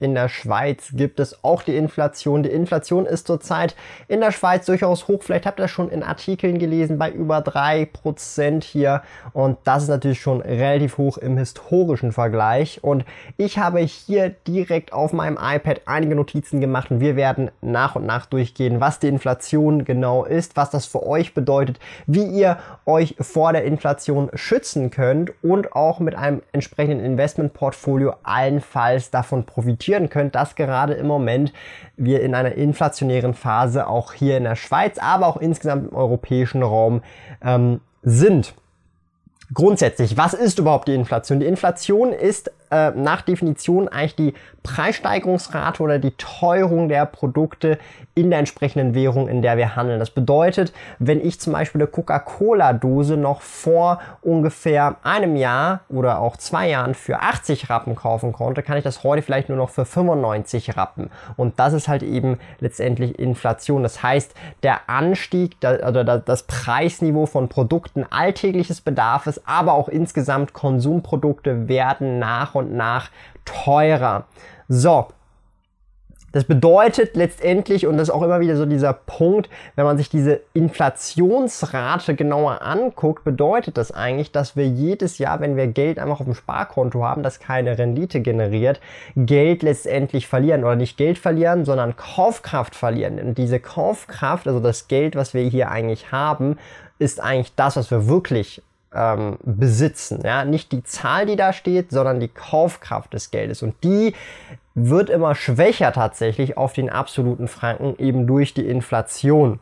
In der Schweiz gibt es auch die Inflation. Die Inflation ist zurzeit in der Schweiz durchaus hoch. Vielleicht habt ihr das schon in Artikeln gelesen, bei über 3% hier. Und das ist natürlich schon relativ hoch im historischen Vergleich. Und ich habe hier direkt auf meinem iPad einige Notizen gemacht und wir werden nach und nach durchgehen, was die Inflation genau ist, was das für euch bedeutet, wie ihr euch vor der Inflation schützen könnt und auch mit einem entsprechenden Investmentportfolio allenfalls davon profitieren profitieren könnt, dass gerade im Moment wir in einer inflationären Phase auch hier in der Schweiz, aber auch insgesamt im europäischen Raum ähm, sind. Grundsätzlich, was ist überhaupt die Inflation? Die Inflation ist äh, nach Definition eigentlich die Preissteigerungsrate oder die Teuerung der Produkte in der entsprechenden Währung, in der wir handeln. Das bedeutet, wenn ich zum Beispiel eine Coca-Cola-Dose noch vor ungefähr einem Jahr oder auch zwei Jahren für 80 Rappen kaufen konnte, kann ich das heute vielleicht nur noch für 95 Rappen. Und das ist halt eben letztendlich Inflation. Das heißt, der Anstieg oder das Preisniveau von Produkten alltägliches Bedarfes, aber auch insgesamt Konsumprodukte werden nach und nach teurer. So, das bedeutet letztendlich, und das ist auch immer wieder so dieser Punkt, wenn man sich diese Inflationsrate genauer anguckt, bedeutet das eigentlich, dass wir jedes Jahr, wenn wir Geld einfach auf dem Sparkonto haben, das keine Rendite generiert, Geld letztendlich verlieren oder nicht Geld verlieren, sondern Kaufkraft verlieren. Und diese Kaufkraft, also das Geld, was wir hier eigentlich haben, ist eigentlich das, was wir wirklich ähm, besitzen. Ja? Nicht die Zahl, die da steht, sondern die Kaufkraft des Geldes. Und die wird immer schwächer tatsächlich auf den absoluten Franken eben durch die Inflation.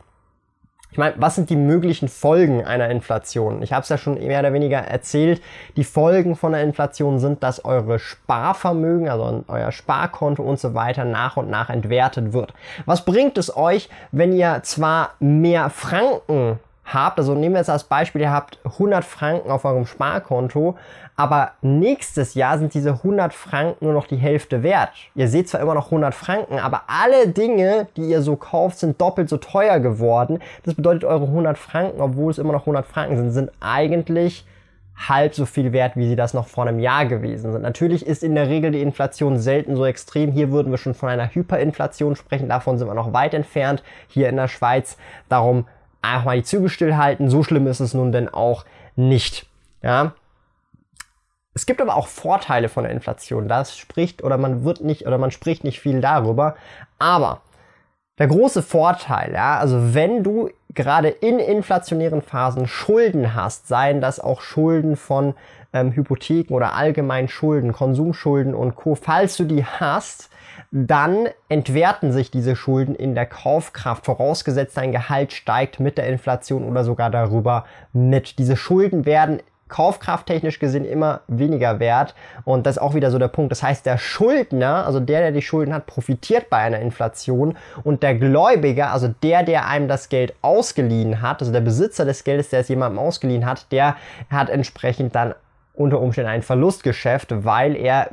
Ich meine, was sind die möglichen Folgen einer Inflation? Ich habe es ja schon mehr oder weniger erzählt. Die Folgen von der Inflation sind, dass eure Sparvermögen, also euer Sparkonto und so weiter nach und nach entwertet wird. Was bringt es euch, wenn ihr zwar mehr Franken habt, also nehmen wir jetzt als Beispiel, ihr habt 100 Franken auf eurem Sparkonto, aber nächstes Jahr sind diese 100 Franken nur noch die Hälfte wert. Ihr seht zwar immer noch 100 Franken, aber alle Dinge, die ihr so kauft, sind doppelt so teuer geworden. Das bedeutet, eure 100 Franken, obwohl es immer noch 100 Franken sind, sind eigentlich halb so viel wert, wie sie das noch vor einem Jahr gewesen sind. Natürlich ist in der Regel die Inflation selten so extrem. Hier würden wir schon von einer Hyperinflation sprechen. Davon sind wir noch weit entfernt hier in der Schweiz. Darum einfach mal die Züge stillhalten. So schlimm ist es nun denn auch nicht. Ja. Es gibt aber auch Vorteile von der Inflation. Das spricht oder man wird nicht oder man spricht nicht viel darüber. Aber der große Vorteil, ja, also wenn du gerade in inflationären Phasen Schulden hast, seien das auch Schulden von ähm, Hypotheken oder allgemein Schulden, Konsumschulden und Co. Falls du die hast, dann entwerten sich diese Schulden in der Kaufkraft, vorausgesetzt dein Gehalt steigt mit der Inflation oder sogar darüber mit. Diese Schulden werden kaufkrafttechnisch gesehen immer weniger wert. Und das ist auch wieder so der Punkt. Das heißt, der Schuldner, also der, der die Schulden hat, profitiert bei einer Inflation und der Gläubiger, also der, der einem das Geld ausgeliehen hat, also der Besitzer des Geldes, der es jemandem ausgeliehen hat, der hat entsprechend dann unter Umständen ein Verlustgeschäft, weil er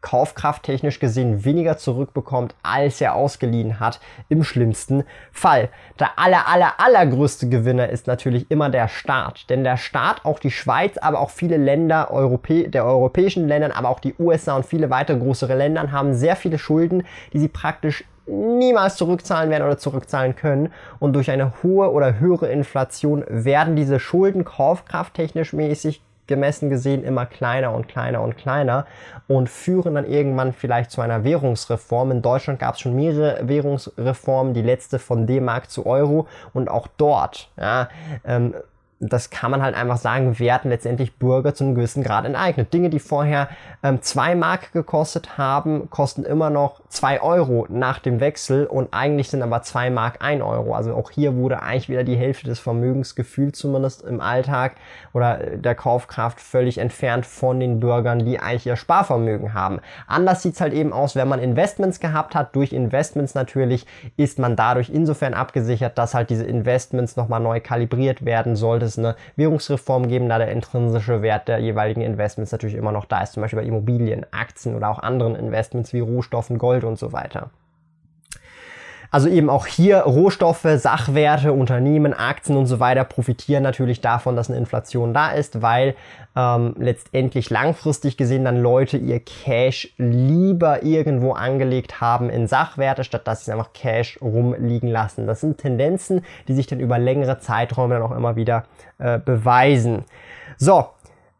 kaufkrafttechnisch gesehen weniger zurückbekommt, als er ausgeliehen hat, im schlimmsten Fall. Der aller, aller, allergrößte Gewinner ist natürlich immer der Staat. Denn der Staat, auch die Schweiz, aber auch viele Länder Europä der europäischen Ländern, aber auch die USA und viele weitere größere Länder haben sehr viele Schulden, die sie praktisch niemals zurückzahlen werden oder zurückzahlen können. Und durch eine hohe oder höhere Inflation werden diese Schulden kaufkrafttechnisch mäßig gemessen gesehen immer kleiner und kleiner und kleiner und führen dann irgendwann vielleicht zu einer Währungsreform. In Deutschland gab es schon mehrere Währungsreformen, die letzte von D-Mark zu Euro und auch dort ja, ähm, das kann man halt einfach sagen, werden letztendlich Bürger zu einem gewissen Grad enteignet. Dinge, die vorher ähm, zwei Mark gekostet haben, kosten immer noch zwei Euro nach dem Wechsel und eigentlich sind aber zwei Mark ein Euro. Also auch hier wurde eigentlich wieder die Hälfte des Vermögens gefühlt zumindest im Alltag oder äh, der Kaufkraft völlig entfernt von den Bürgern, die eigentlich ihr Sparvermögen haben. Anders sieht's halt eben aus, wenn man Investments gehabt hat. Durch Investments natürlich ist man dadurch insofern abgesichert, dass halt diese Investments nochmal neu kalibriert werden sollte es eine Währungsreform geben, da der intrinsische Wert der jeweiligen Investments natürlich immer noch da ist, zum Beispiel bei Immobilien, Aktien oder auch anderen Investments wie Rohstoffen, Gold und so weiter. Also eben auch hier Rohstoffe, Sachwerte, Unternehmen, Aktien und so weiter profitieren natürlich davon, dass eine Inflation da ist, weil ähm, letztendlich langfristig gesehen dann Leute ihr Cash lieber irgendwo angelegt haben in Sachwerte, statt dass sie einfach Cash rumliegen lassen. Das sind Tendenzen, die sich dann über längere Zeiträume dann auch immer wieder äh, beweisen. So,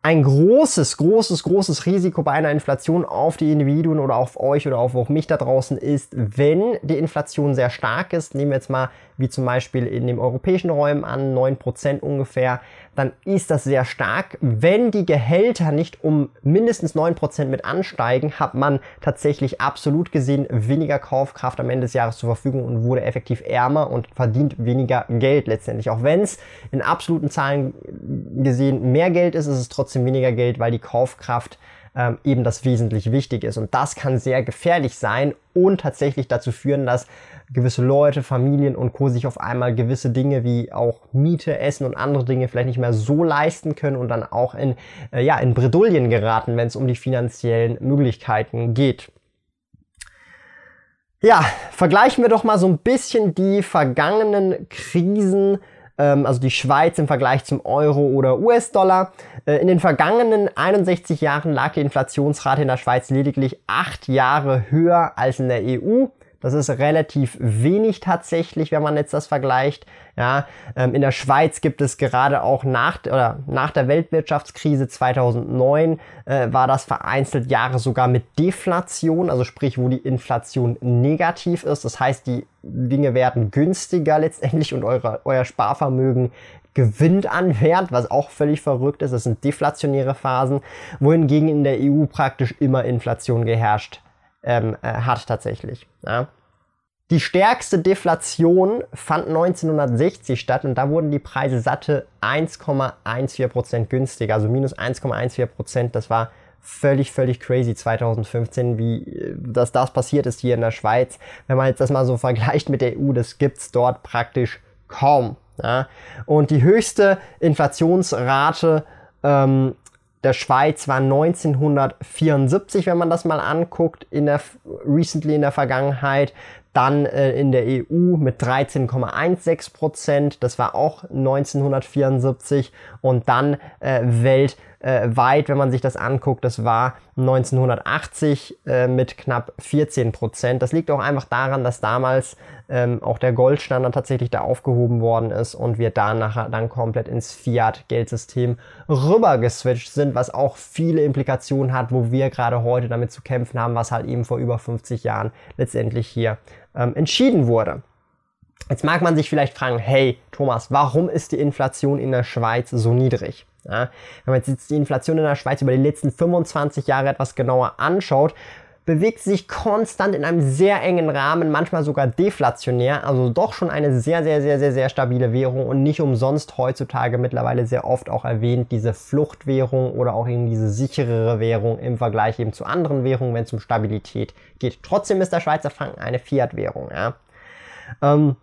ein großes, großes, großes Risiko bei einer Inflation auf die Individuen oder auf euch oder auf auch mich da draußen ist, wenn die Inflation sehr stark ist, nehmen wir jetzt mal wie zum Beispiel in den europäischen Räumen an, 9% ungefähr, dann ist das sehr stark. Wenn die Gehälter nicht um mindestens 9% mit ansteigen, hat man tatsächlich absolut gesehen weniger Kaufkraft am Ende des Jahres zur Verfügung und wurde effektiv ärmer und verdient weniger Geld letztendlich. Auch wenn es in absoluten Zahlen gesehen mehr Geld ist, ist es trotzdem weniger Geld, weil die Kaufkraft ähm, eben das wesentlich wichtig ist. Und das kann sehr gefährlich sein und tatsächlich dazu führen, dass gewisse Leute, Familien und Co. sich auf einmal gewisse Dinge wie auch Miete, Essen und andere Dinge vielleicht nicht mehr so leisten können und dann auch in, äh, ja, in Bredouillen geraten, wenn es um die finanziellen Möglichkeiten geht. Ja, vergleichen wir doch mal so ein bisschen die vergangenen Krisen also die Schweiz im Vergleich zum Euro oder US-Dollar. Äh, in den vergangenen 61 Jahren lag die Inflationsrate in der Schweiz lediglich acht Jahre höher als in der EU. Das ist relativ wenig tatsächlich, wenn man jetzt das vergleicht. Ja, ähm, in der Schweiz gibt es gerade auch nach, oder nach der Weltwirtschaftskrise 2009 äh, war das vereinzelt Jahre sogar mit Deflation, also sprich, wo die Inflation negativ ist. Das heißt, die Dinge werden günstiger letztendlich und eure, euer Sparvermögen gewinnt an Wert, was auch völlig verrückt ist. Das sind deflationäre Phasen, wohingegen in der EU praktisch immer Inflation geherrscht ähm, äh, hat tatsächlich. Ja. Die stärkste Deflation fand 1960 statt und da wurden die Preise satte 1,14% günstiger, also minus 1,14%. Das war völlig, völlig crazy 2015, wie äh, dass das passiert ist hier in der Schweiz. Wenn man jetzt das mal so vergleicht mit der EU, das gibt's dort praktisch kaum. Ja. Und die höchste Inflationsrate ähm, der Schweiz war 1974, wenn man das mal anguckt, in der recently in der Vergangenheit. Dann äh, in der EU mit 13,16 Prozent, das war auch 1974. Und dann äh, Welt äh, weit, wenn man sich das anguckt. Das war 1980 äh, mit knapp 14 Prozent. Das liegt auch einfach daran, dass damals ähm, auch der Goldstandard tatsächlich da aufgehoben worden ist und wir da nachher dann komplett ins Fiat-Geldsystem rüber geswitcht sind, was auch viele Implikationen hat, wo wir gerade heute damit zu kämpfen haben, was halt eben vor über 50 Jahren letztendlich hier ähm, entschieden wurde. Jetzt mag man sich vielleicht fragen, hey Thomas, warum ist die Inflation in der Schweiz so niedrig? Ja, wenn man jetzt die Inflation in der Schweiz über die letzten 25 Jahre etwas genauer anschaut, bewegt sich konstant in einem sehr engen Rahmen, manchmal sogar deflationär, also doch schon eine sehr, sehr, sehr, sehr, sehr stabile Währung und nicht umsonst heutzutage mittlerweile sehr oft auch erwähnt, diese Fluchtwährung oder auch eben diese sicherere Währung im Vergleich eben zu anderen Währungen, wenn es um Stabilität geht. Trotzdem ist der Schweizer Franken eine Fiat-Währung. Ja. Ähm,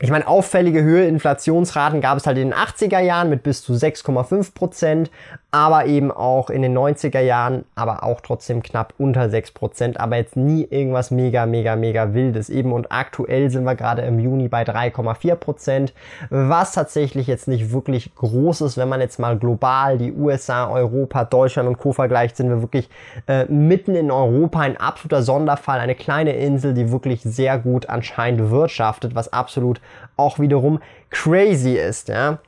ich meine, auffällige Höhe Inflationsraten gab es halt in den 80er Jahren mit bis zu 6,5 Prozent, aber eben auch in den 90er Jahren, aber auch trotzdem knapp unter 6 Prozent, aber jetzt nie irgendwas mega, mega, mega wildes eben. Und aktuell sind wir gerade im Juni bei 3,4 Prozent, was tatsächlich jetzt nicht wirklich groß ist, wenn man jetzt mal global die USA, Europa, Deutschland und Co. vergleicht, sind wir wirklich äh, mitten in Europa. Ein absoluter Sonderfall, eine kleine Insel, die wirklich sehr gut anscheinend wirtschaftet, was absolut auch wiederum crazy ist, ja.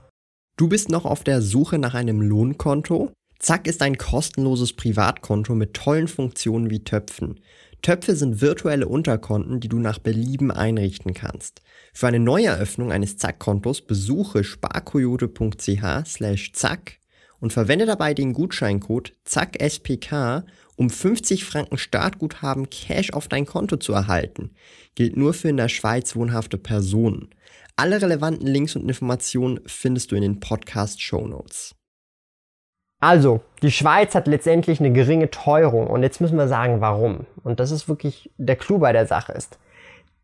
Du bist noch auf der Suche nach einem Lohnkonto? Zack ist ein kostenloses Privatkonto mit tollen Funktionen wie Töpfen. Töpfe sind virtuelle Unterkonten, die du nach Belieben einrichten kannst. Für eine Neueröffnung eines Zack-Kontos besuche sparkoyote.ch slash zack und verwende dabei den Gutscheincode ZACKSPK, um 50 Franken Startguthaben Cash auf dein Konto zu erhalten. Gilt nur für in der Schweiz wohnhafte Personen. Alle relevanten Links und Informationen findest du in den Podcast Show Notes. Also, die Schweiz hat letztendlich eine geringe Teuerung und jetzt müssen wir sagen, warum. Und das ist wirklich der Clou bei der Sache ist.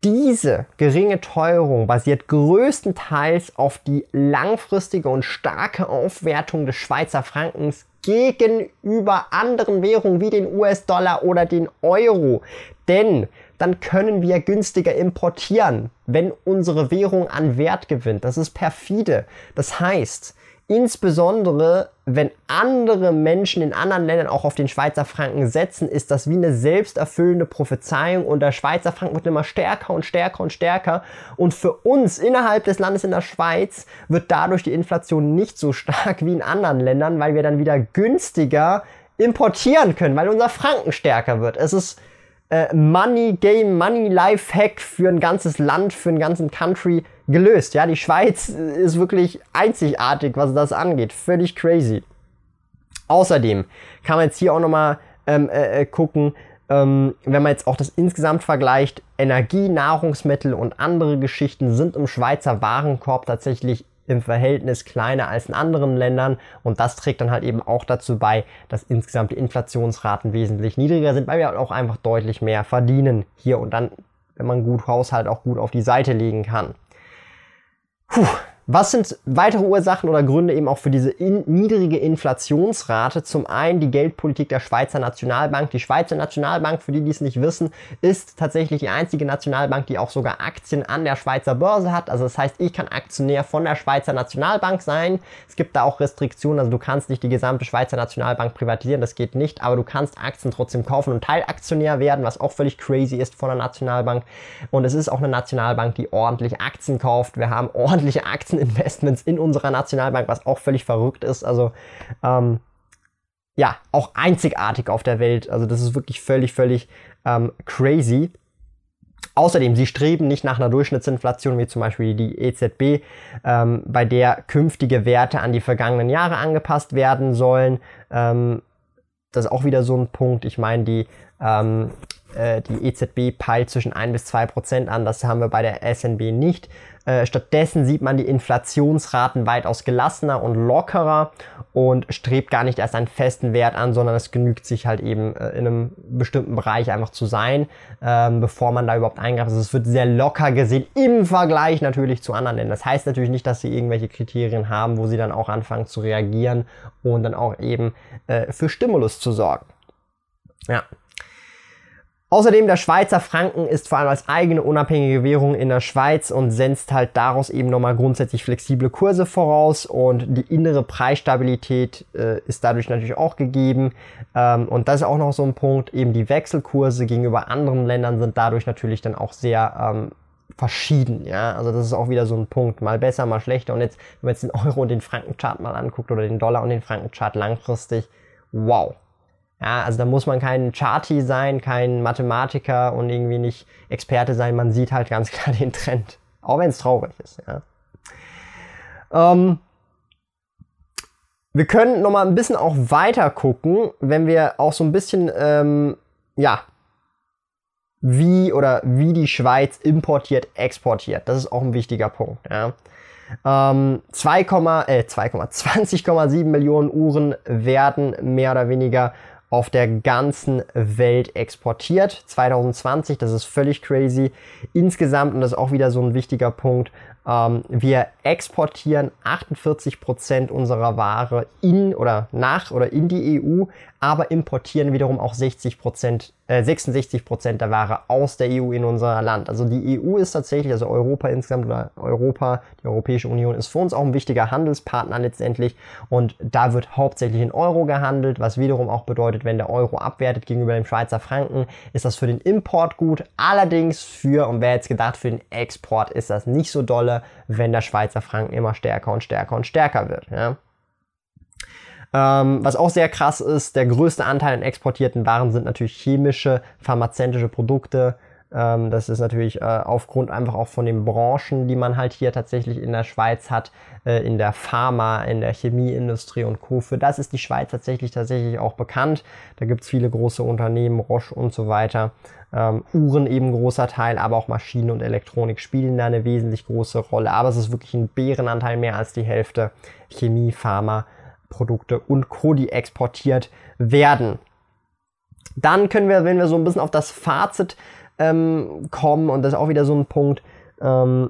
Diese geringe Teuerung basiert größtenteils auf die langfristige und starke Aufwertung des Schweizer Frankens gegenüber anderen Währungen wie den US-Dollar oder den Euro. Denn dann können wir günstiger importieren, wenn unsere Währung an Wert gewinnt. Das ist perfide. Das heißt, Insbesondere, wenn andere Menschen in anderen Ländern auch auf den Schweizer Franken setzen, ist das wie eine selbsterfüllende Prophezeiung und der Schweizer Franken wird immer stärker und stärker und stärker. Und für uns innerhalb des Landes in der Schweiz wird dadurch die Inflation nicht so stark wie in anderen Ländern, weil wir dann wieder günstiger importieren können, weil unser Franken stärker wird. Es ist äh, Money Game, Money Life Hack für ein ganzes Land, für einen ganzen Country gelöst. Ja, die Schweiz ist wirklich einzigartig, was das angeht. Völlig crazy. Außerdem kann man jetzt hier auch nochmal ähm, äh, äh, gucken, ähm, wenn man jetzt auch das insgesamt vergleicht, Energie, Nahrungsmittel und andere Geschichten sind im Schweizer Warenkorb tatsächlich im Verhältnis kleiner als in anderen Ländern und das trägt dann halt eben auch dazu bei, dass insgesamt die Inflationsraten wesentlich niedriger sind, weil wir auch einfach deutlich mehr verdienen hier und dann, wenn man gut Haushalt auch gut auf die Seite legen kann. Whew. Was sind weitere Ursachen oder Gründe eben auch für diese in niedrige Inflationsrate? Zum einen die Geldpolitik der Schweizer Nationalbank. Die Schweizer Nationalbank, für die, die es nicht wissen, ist tatsächlich die einzige Nationalbank, die auch sogar Aktien an der Schweizer Börse hat. Also das heißt, ich kann Aktionär von der Schweizer Nationalbank sein. Es gibt da auch Restriktionen, also du kannst nicht die gesamte Schweizer Nationalbank privatisieren, das geht nicht, aber du kannst Aktien trotzdem kaufen und Teilaktionär werden, was auch völlig crazy ist von der Nationalbank. Und es ist auch eine Nationalbank, die ordentlich Aktien kauft. Wir haben ordentliche Aktien Investments in unserer Nationalbank, was auch völlig verrückt ist. Also ähm, ja, auch einzigartig auf der Welt. Also das ist wirklich völlig, völlig ähm, crazy. Außerdem, sie streben nicht nach einer Durchschnittsinflation wie zum Beispiel die EZB, ähm, bei der künftige Werte an die vergangenen Jahre angepasst werden sollen. Ähm, das ist auch wieder so ein Punkt. Ich meine, die, ähm, äh, die EZB peilt zwischen 1 bis 2 Prozent an. Das haben wir bei der SNB nicht. Äh, stattdessen sieht man die Inflationsraten weitaus gelassener und lockerer und strebt gar nicht erst einen festen Wert an, sondern es genügt sich halt eben äh, in einem bestimmten Bereich einfach zu sein, ähm, bevor man da überhaupt eingreift. Also es wird sehr locker gesehen im Vergleich natürlich zu anderen Ländern. Das heißt natürlich nicht, dass sie irgendwelche Kriterien haben, wo sie dann auch anfangen zu reagieren und dann auch eben äh, für Stimulus zu sorgen. Ja, Außerdem der Schweizer Franken ist vor allem als eigene unabhängige Währung in der Schweiz und setzt halt daraus eben nochmal grundsätzlich flexible Kurse voraus. Und die innere Preisstabilität äh, ist dadurch natürlich auch gegeben. Ähm, und das ist auch noch so ein Punkt, eben die Wechselkurse gegenüber anderen Ländern sind dadurch natürlich dann auch sehr ähm, verschieden, ja, also das ist auch wieder so ein Punkt, mal besser, mal schlechter. Und jetzt, wenn man jetzt den Euro und den Frankenchart mal anguckt oder den Dollar und den Frankenchart langfristig, wow, ja, also da muss man kein Charty sein, kein Mathematiker und irgendwie nicht Experte sein. Man sieht halt ganz klar den Trend. Auch wenn es traurig ist. Ja. Ähm, wir können noch mal ein bisschen auch weiter gucken, wenn wir auch so ein bisschen, ähm, ja, wie oder wie die Schweiz importiert, exportiert. Das ist auch ein wichtiger Punkt. Ja. Ähm, 2, äh, 20,7 Millionen Uhren werden mehr oder weniger auf der ganzen Welt exportiert. 2020, das ist völlig crazy. Insgesamt, und das ist auch wieder so ein wichtiger Punkt, ähm, wir exportieren 48 Prozent unserer Ware in oder nach oder in die EU, aber importieren wiederum auch 60 Prozent, äh, 66 Prozent der Ware aus der EU in unser Land. Also die EU ist tatsächlich, also Europa insgesamt oder Europa, die Europäische Union ist für uns auch ein wichtiger Handelspartner letztendlich und da wird hauptsächlich in Euro gehandelt, was wiederum auch bedeutet, wenn der Euro abwertet gegenüber dem Schweizer Franken, ist das für den Import gut. Allerdings für, und wer jetzt gedacht, für den Export ist das nicht so dolle, wenn der Schweizer Franken immer stärker und stärker und stärker wird. Ja. Ähm, was auch sehr krass ist, der größte Anteil an exportierten Waren sind natürlich chemische, pharmazeutische Produkte. Ähm, das ist natürlich äh, aufgrund einfach auch von den Branchen, die man halt hier tatsächlich in der Schweiz hat, äh, in der Pharma, in der Chemieindustrie und Co. Für das ist die Schweiz tatsächlich tatsächlich auch bekannt. Da gibt es viele große Unternehmen, Roche und so weiter. Ähm, Uhren eben großer Teil, aber auch Maschinen und Elektronik spielen da eine wesentlich große Rolle. Aber es ist wirklich ein Bärenanteil, mehr als die Hälfte. Chemie, Pharma, Produkte und Co., die exportiert werden. Dann können wir, wenn wir so ein bisschen auf das Fazit ähm, kommen, und das ist auch wieder so ein Punkt, ähm,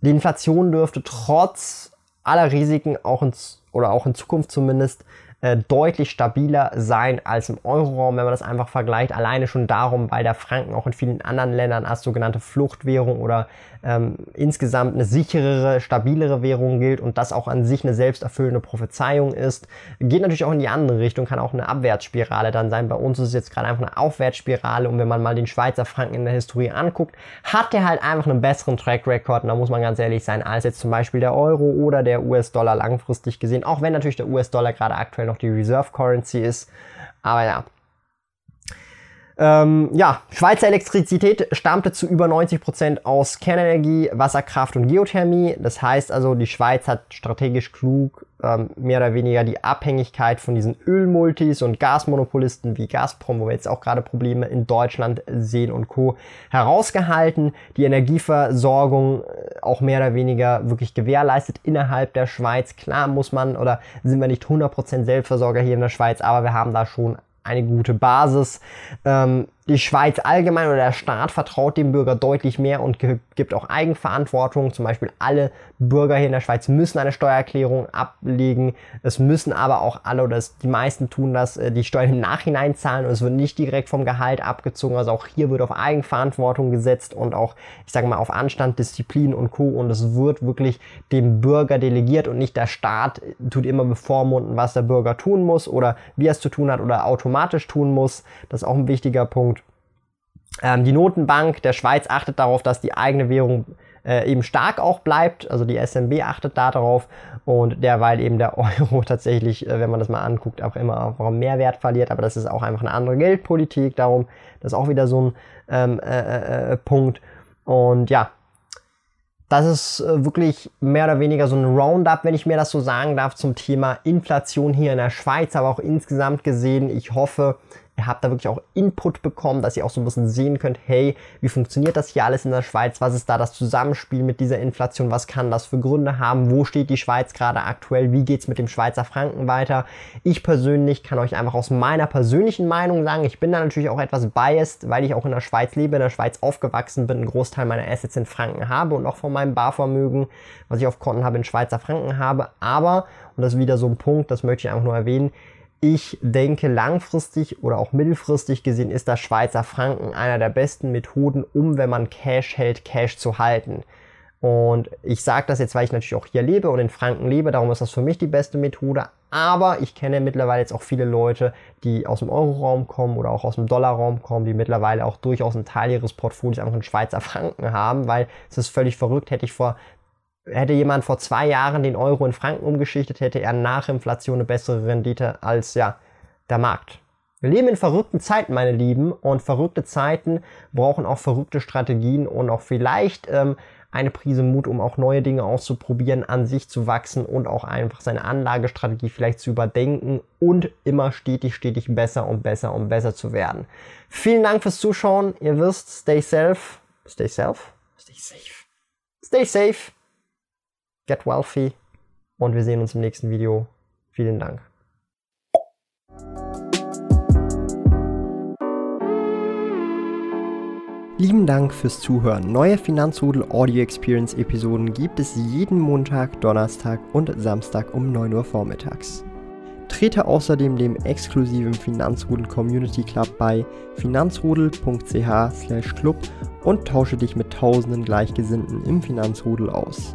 die Inflation dürfte trotz aller Risiken auch in, oder auch in Zukunft zumindest äh, deutlich stabiler sein als im Euroraum, wenn man das einfach vergleicht. Alleine schon darum, weil der Franken auch in vielen anderen Ländern als sogenannte Fluchtwährung oder ähm, insgesamt eine sicherere, stabilere Währung gilt und das auch an sich eine selbsterfüllende Prophezeiung ist. Geht natürlich auch in die andere Richtung, kann auch eine Abwärtsspirale dann sein. Bei uns ist es jetzt gerade einfach eine Aufwärtsspirale und wenn man mal den Schweizer Franken in der Historie anguckt, hat der halt einfach einen besseren Track Record, und da muss man ganz ehrlich sein, als jetzt zum Beispiel der Euro oder der US-Dollar langfristig gesehen, auch wenn natürlich der US-Dollar gerade aktuell noch die Reserve Currency ist. Aber ja, ähm, ja, Schweizer Elektrizität stammte zu über 90 Prozent aus Kernenergie, Wasserkraft und Geothermie. Das heißt also, die Schweiz hat strategisch klug ähm, mehr oder weniger die Abhängigkeit von diesen Ölmultis und Gasmonopolisten wie Gazprom, wo wir jetzt auch gerade Probleme in Deutschland sehen und Co. herausgehalten. Die Energieversorgung äh, auch mehr oder weniger wirklich gewährleistet innerhalb der Schweiz. Klar muss man oder sind wir nicht 100% Selbstversorger hier in der Schweiz, aber wir haben da schon eine gute Basis. Ähm, die Schweiz allgemein oder der Staat vertraut dem Bürger deutlich mehr und gibt auch Eigenverantwortung. Zum Beispiel alle Bürger hier in der Schweiz müssen eine Steuererklärung ablegen. Es müssen aber auch alle oder es, die meisten tun das, äh, die Steuern im Nachhinein zahlen und es wird nicht direkt vom Gehalt abgezogen. Also auch hier wird auf Eigenverantwortung gesetzt und auch, ich sage mal, auf Anstand, Disziplin und Co. Und es wird wirklich dem Bürger delegiert und nicht der Staat tut immer bevormunden, was der Bürger tun muss oder wie er es zu tun hat oder automatisch tun muss. Das ist auch ein wichtiger Punkt. Ähm, die Notenbank der Schweiz achtet darauf, dass die eigene Währung äh, eben stark auch bleibt. Also die SMB achtet da darauf und derweil eben der Euro tatsächlich, äh, wenn man das mal anguckt, auch immer auch Mehrwert verliert. Aber das ist auch einfach eine andere Geldpolitik. Darum, das ist auch wieder so ein ähm, äh, äh, äh Punkt. Und ja, das ist wirklich mehr oder weniger so ein Roundup, wenn ich mir das so sagen darf, zum Thema Inflation hier in der Schweiz, aber auch insgesamt gesehen. Ich hoffe, Ihr habt da wirklich auch Input bekommen, dass ihr auch so ein bisschen sehen könnt, hey, wie funktioniert das hier alles in der Schweiz? Was ist da das Zusammenspiel mit dieser Inflation? Was kann das für Gründe haben? Wo steht die Schweiz gerade aktuell? Wie geht's mit dem Schweizer Franken weiter? Ich persönlich kann euch einfach aus meiner persönlichen Meinung sagen, ich bin da natürlich auch etwas biased, weil ich auch in der Schweiz lebe, in der Schweiz aufgewachsen bin, einen Großteil meiner Assets in Franken habe und auch von meinem Barvermögen, was ich auf Konten habe, in Schweizer Franken habe. Aber, und das ist wieder so ein Punkt, das möchte ich einfach nur erwähnen, ich denke, langfristig oder auch mittelfristig gesehen ist der Schweizer Franken einer der besten Methoden, um, wenn man Cash hält, Cash zu halten. Und ich sage das jetzt, weil ich natürlich auch hier lebe und in Franken lebe, darum ist das für mich die beste Methode. Aber ich kenne mittlerweile jetzt auch viele Leute, die aus dem Euroraum kommen oder auch aus dem Dollarraum kommen, die mittlerweile auch durchaus einen Teil ihres Portfolios einfach in Schweizer Franken haben, weil es ist völlig verrückt, hätte ich vor hätte jemand vor zwei Jahren den Euro in Franken umgeschichtet, hätte er nach Inflation eine bessere Rendite als ja der Markt. Wir leben in verrückten Zeiten, meine Lieben, und verrückte Zeiten brauchen auch verrückte Strategien und auch vielleicht ähm, eine Prise Mut, um auch neue Dinge auszuprobieren, an sich zu wachsen und auch einfach seine Anlagestrategie vielleicht zu überdenken und immer stetig, stetig besser und besser und besser zu werden. Vielen Dank fürs Zuschauen. Ihr wisst, stay safe. Stay safe? Stay safe. Stay safe get wealthy und wir sehen uns im nächsten Video. Vielen Dank. Lieben Dank fürs Zuhören. Neue Finanzrudel Audio Experience Episoden gibt es jeden Montag, Donnerstag und Samstag um 9 Uhr vormittags. Trete außerdem dem exklusiven Finanzrudel Community Club bei finanzrudel.ch/club und tausche dich mit tausenden Gleichgesinnten im Finanzrudel aus.